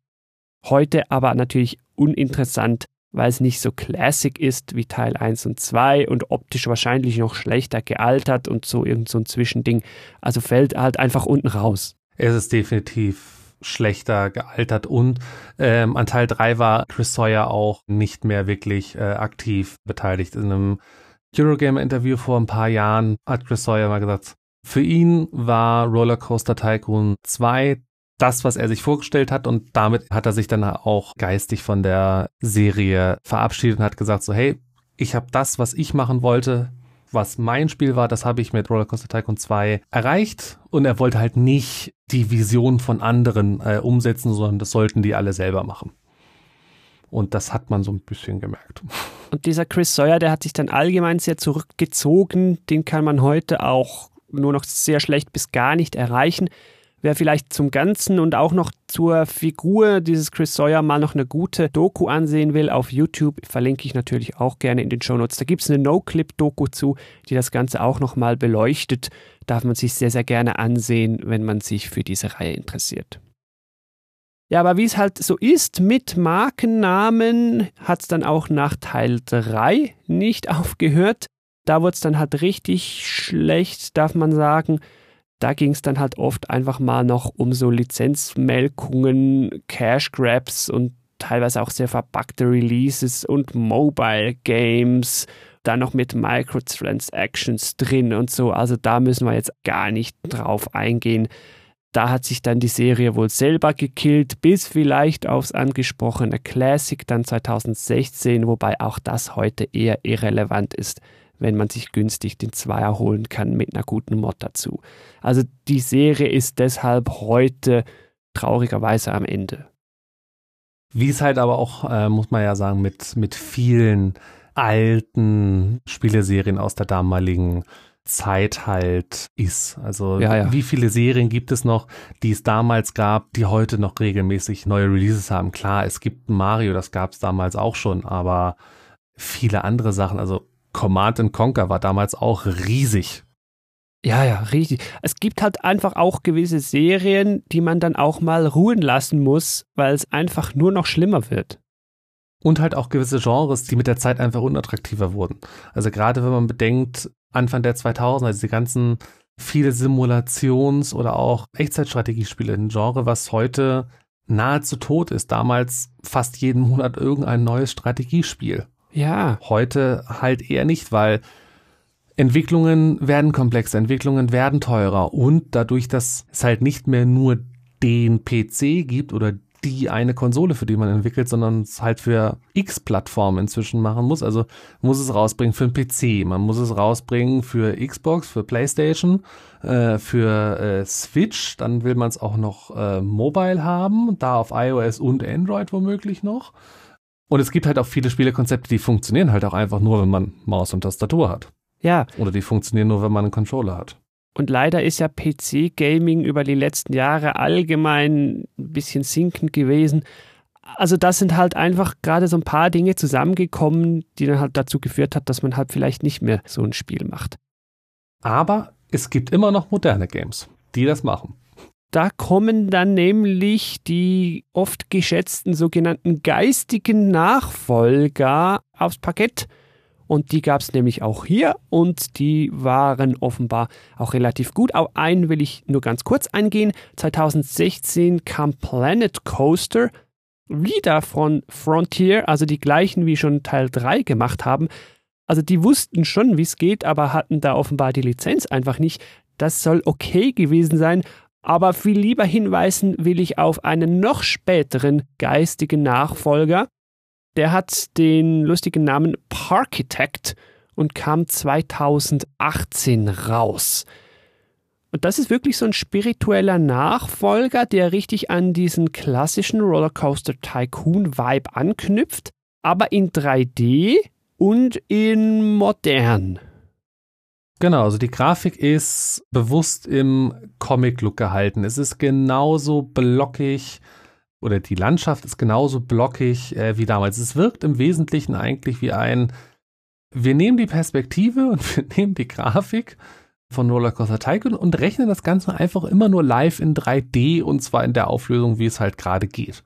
Heute aber natürlich uninteressant, weil es nicht so classic ist wie Teil 1 und 2 und optisch wahrscheinlich noch schlechter gealtert und so irgend so ein Zwischending. Also fällt halt einfach unten raus. Es ist definitiv schlechter gealtert und ähm, an Teil 3 war Chris Sawyer auch nicht mehr wirklich äh, aktiv beteiligt. In einem Eurogamer-Interview vor ein paar Jahren hat Chris Sawyer mal gesagt, für ihn war Rollercoaster Tycoon 2 das, was er sich vorgestellt hat und damit hat er sich dann auch geistig von der Serie verabschiedet und hat gesagt so, hey, ich habe das, was ich machen wollte, was mein Spiel war, das habe ich mit Rollercoaster Tycoon 2 erreicht und er wollte halt nicht die Vision von anderen äh, umsetzen, sondern das sollten die alle selber machen. Und das hat man so ein bisschen gemerkt. Und dieser Chris Sawyer, der hat sich dann allgemein sehr zurückgezogen. Den kann man heute auch nur noch sehr schlecht bis gar nicht erreichen. Wer vielleicht zum Ganzen und auch noch zur Figur dieses Chris Sawyer mal noch eine gute Doku ansehen will auf YouTube, verlinke ich natürlich auch gerne in den Show Notes. Da gibt es eine No-Clip-Doku zu, die das Ganze auch nochmal beleuchtet. Darf man sich sehr, sehr gerne ansehen, wenn man sich für diese Reihe interessiert. Ja, aber wie es halt so ist mit Markennamen, hat es dann auch nach Teil 3 nicht aufgehört. Da wurde es dann halt richtig schlecht, darf man sagen. Da ging es dann halt oft einfach mal noch um so Lizenzmelkungen, Cash Grabs und teilweise auch sehr verpackte Releases und Mobile Games, dann noch mit Microtransactions drin und so. Also da müssen wir jetzt gar nicht drauf eingehen. Da hat sich dann die Serie wohl selber gekillt, bis vielleicht aufs angesprochene Classic dann 2016, wobei auch das heute eher irrelevant ist wenn man sich günstig den Zweier holen kann mit einer guten Mod dazu. Also die Serie ist deshalb heute traurigerweise am Ende. Wie es halt aber auch, äh, muss man ja sagen, mit, mit vielen alten Spieleserien aus der damaligen Zeit halt ist. Also ja, ja. wie viele Serien gibt es noch, die es damals gab, die heute noch regelmäßig neue Releases haben? Klar, es gibt Mario, das gab es damals auch schon, aber viele andere Sachen, also Command Conquer war damals auch riesig. Ja, ja, richtig. Es gibt halt einfach auch gewisse Serien, die man dann auch mal ruhen lassen muss, weil es einfach nur noch schlimmer wird. Und halt auch gewisse Genres, die mit der Zeit einfach unattraktiver wurden. Also gerade wenn man bedenkt, Anfang der 2000er, also die ganzen viele Simulations- oder auch Echtzeitstrategiespiele, ein Genre, was heute nahezu tot ist. Damals fast jeden Monat irgendein neues Strategiespiel. Ja. Heute halt eher nicht, weil Entwicklungen werden komplexer, Entwicklungen werden teurer und dadurch, dass es halt nicht mehr nur den PC gibt oder die eine Konsole, für die man entwickelt, sondern es halt für X-Plattformen inzwischen machen muss. Also muss es rausbringen für einen PC, man muss es rausbringen für Xbox, für PlayStation, äh, für äh, Switch, dann will man es auch noch äh, mobile haben, da auf iOS und Android womöglich noch. Und es gibt halt auch viele Spielekonzepte, die funktionieren halt auch einfach nur, wenn man Maus und Tastatur hat. Ja. Oder die funktionieren nur, wenn man einen Controller hat. Und leider ist ja PC-Gaming über die letzten Jahre allgemein ein bisschen sinkend gewesen. Also das sind halt einfach gerade so ein paar Dinge zusammengekommen, die dann halt dazu geführt hat, dass man halt vielleicht nicht mehr so ein Spiel macht. Aber es gibt immer noch moderne Games, die das machen. Da kommen dann nämlich die oft geschätzten sogenannten geistigen Nachfolger aufs Parkett. Und die gab es nämlich auch hier und die waren offenbar auch relativ gut. Auf einen will ich nur ganz kurz eingehen. 2016 kam Planet Coaster. wieder von Frontier, also die gleichen wie schon Teil 3 gemacht haben. Also die wussten schon, wie es geht, aber hatten da offenbar die Lizenz einfach nicht. Das soll okay gewesen sein, aber viel lieber hinweisen will ich auf einen noch späteren geistigen Nachfolger. Der hat den lustigen Namen Parkitect und kam 2018 raus. Und das ist wirklich so ein spiritueller Nachfolger, der richtig an diesen klassischen Rollercoaster Tycoon Vibe anknüpft, aber in 3D und in modern. Genau, also die Grafik ist bewusst im Comic-Look gehalten. Es ist genauso blockig oder die Landschaft ist genauso blockig äh, wie damals. Es wirkt im Wesentlichen eigentlich wie ein, wir nehmen die Perspektive und wir nehmen die Grafik von Rollercoaster Tycoon und rechnen das Ganze einfach immer nur live in 3D und zwar in der Auflösung, wie es halt gerade geht.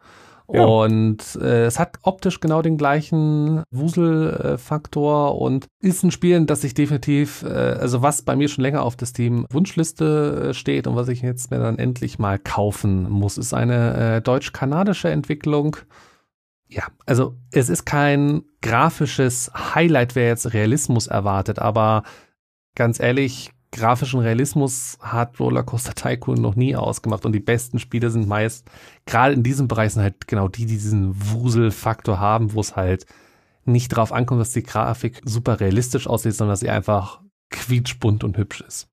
Ja. Und äh, es hat optisch genau den gleichen Wuselfaktor und ist ein Spiel, das ich definitiv, äh, also was bei mir schon länger auf der Steam-Wunschliste äh, steht und was ich jetzt mir dann endlich mal kaufen muss, ist eine äh, deutsch-kanadische Entwicklung. Ja, also es ist kein grafisches Highlight, wer jetzt Realismus erwartet, aber ganz ehrlich, grafischen Realismus hat Rollercoaster Tycoon noch nie ausgemacht und die besten Spiele sind meist, gerade in diesem Bereich sind halt genau die, die diesen Wuselfaktor haben, wo es halt nicht darauf ankommt, dass die Grafik super realistisch aussieht, sondern dass sie einfach quietschbunt und hübsch ist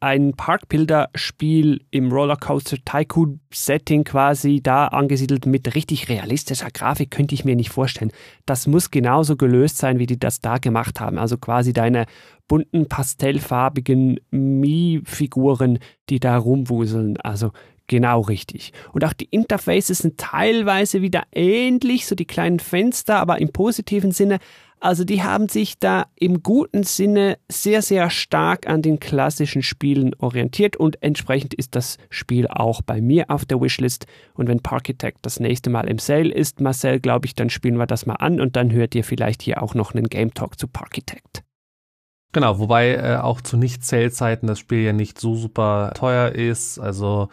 ein Parkbilder-Spiel im Rollercoaster Tycoon-Setting quasi da angesiedelt mit richtig realistischer Grafik, könnte ich mir nicht vorstellen. Das muss genauso gelöst sein, wie die das da gemacht haben. Also quasi deine bunten, pastellfarbigen Mii-Figuren, die da rumwuseln. Also genau richtig. Und auch die Interfaces sind teilweise wieder ähnlich, so die kleinen Fenster, aber im positiven Sinne. Also die haben sich da im guten Sinne sehr, sehr stark an den klassischen Spielen orientiert und entsprechend ist das Spiel auch bei mir auf der Wishlist. Und wenn Parkitect das nächste Mal im Sale ist, Marcel, glaube ich, dann spielen wir das mal an und dann hört ihr vielleicht hier auch noch einen Game Talk zu Parkitect. Genau, wobei äh, auch zu Nicht-Sale-Zeiten das Spiel ja nicht so super teuer ist. Also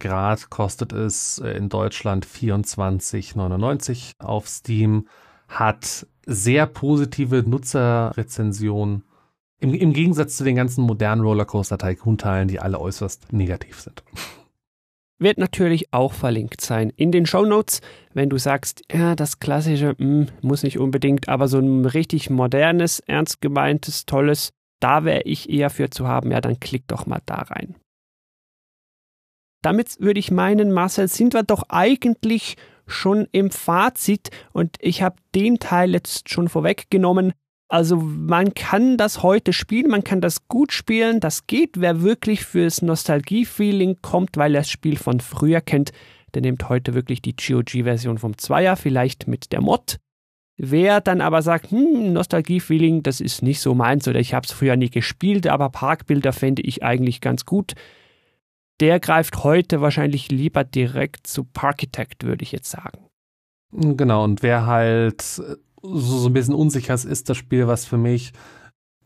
Grad kostet es äh, in Deutschland 24,99 auf Steam, hat sehr positive Nutzerrezensionen. Im, Im Gegensatz zu den ganzen modernen Rollercoaster-Tycoon-Teilen, die alle äußerst negativ sind. Wird natürlich auch verlinkt sein in den Show Notes, wenn du sagst, ja, das klassische mh, hm, muss nicht unbedingt, aber so ein richtig modernes, ernst gemeintes, tolles, da wäre ich eher für zu haben, ja, dann klick doch mal da rein. Damit würde ich meinen, Marcel, sind wir doch eigentlich schon im Fazit und ich habe den Teil jetzt schon vorweggenommen. Also man kann das heute spielen, man kann das gut spielen, das geht, wer wirklich fürs Nostalgie-Feeling kommt, weil er das Spiel von früher kennt, der nimmt heute wirklich die GOG-Version vom Zweier, vielleicht mit der Mod. Wer dann aber sagt, hm, Nostalgie-Feeling, das ist nicht so meins oder ich habe es früher nie gespielt, aber Parkbilder fände ich eigentlich ganz gut, der greift heute wahrscheinlich lieber direkt zu Parkitect, würde ich jetzt sagen. Genau, und wer halt so, so ein bisschen unsicher ist, ist das Spiel was für mich.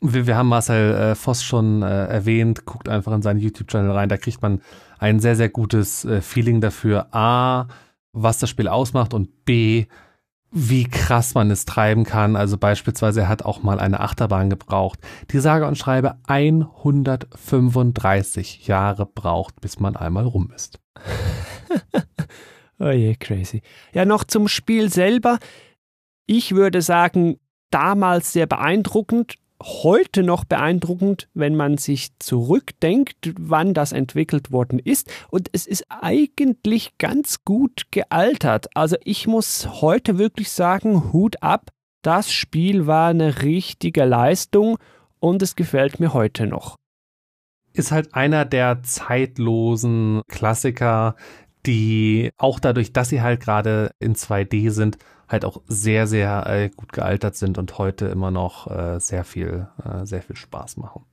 Wir, wir haben Marcel äh, Voss schon äh, erwähnt, guckt einfach in seinen YouTube-Channel rein, da kriegt man ein sehr, sehr gutes äh, Feeling dafür. A, was das Spiel ausmacht und B, wie krass man es treiben kann. Also beispielsweise, er hat auch mal eine Achterbahn gebraucht, die sage und schreibe 135 Jahre braucht, bis man einmal rum ist. oh je, crazy. Ja, noch zum Spiel selber. Ich würde sagen, damals sehr beeindruckend heute noch beeindruckend, wenn man sich zurückdenkt, wann das entwickelt worden ist. Und es ist eigentlich ganz gut gealtert. Also ich muss heute wirklich sagen, Hut ab. Das Spiel war eine richtige Leistung und es gefällt mir heute noch. Ist halt einer der zeitlosen Klassiker, die auch dadurch, dass sie halt gerade in 2D sind, halt auch sehr, sehr äh, gut gealtert sind und heute immer noch äh, sehr viel, äh, sehr viel Spaß machen.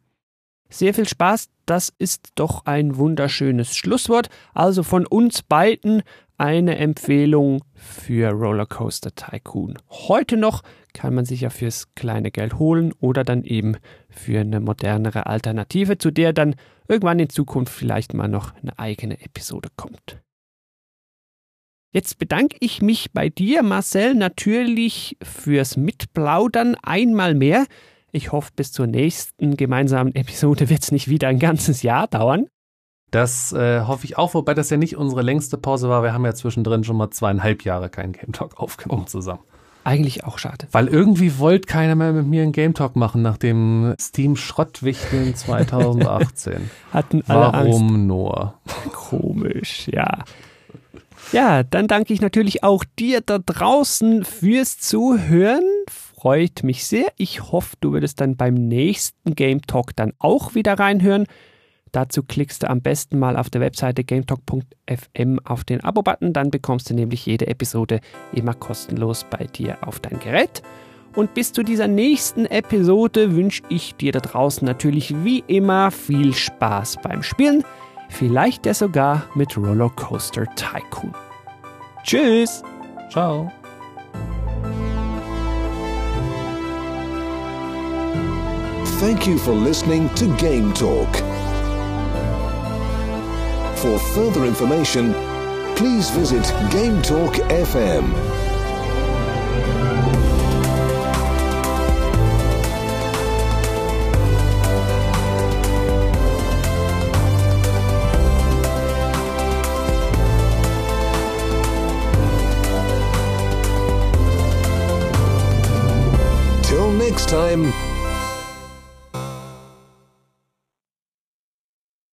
Sehr viel Spaß, das ist doch ein wunderschönes Schlusswort. Also von uns beiden eine Empfehlung für Rollercoaster Tycoon. Heute noch kann man sich ja fürs kleine Geld holen oder dann eben für eine modernere Alternative, zu der dann irgendwann in Zukunft vielleicht mal noch eine eigene Episode kommt. Jetzt bedanke ich mich bei dir, Marcel, natürlich fürs Mitplaudern einmal mehr. Ich hoffe, bis zur nächsten gemeinsamen Episode wird es nicht wieder ein ganzes Jahr dauern. Das äh, hoffe ich auch, wobei das ja nicht unsere längste Pause war. Wir haben ja zwischendrin schon mal zweieinhalb Jahre keinen Game Talk aufgenommen oh. zusammen. Eigentlich auch schade. Weil irgendwie wollte keiner mehr mit mir einen Game Talk machen nach dem Steam Schrottwichteln 2018. Hatten alle Warum Angst. nur? Komisch, ja. Ja, dann danke ich natürlich auch dir da draußen fürs Zuhören. Freut mich sehr. Ich hoffe, du würdest dann beim nächsten Game Talk dann auch wieder reinhören. Dazu klickst du am besten mal auf der Webseite gametalk.fm auf den Abo-Button, dann bekommst du nämlich jede Episode immer kostenlos bei dir auf dein Gerät. Und bis zu dieser nächsten Episode wünsche ich dir da draußen natürlich wie immer viel Spaß beim Spielen, vielleicht ja sogar mit Rollercoaster Tycoon. Tschüss! Ciao! Thank you for listening to Game Talk. For further information, please visit Game Talk FM. Next time.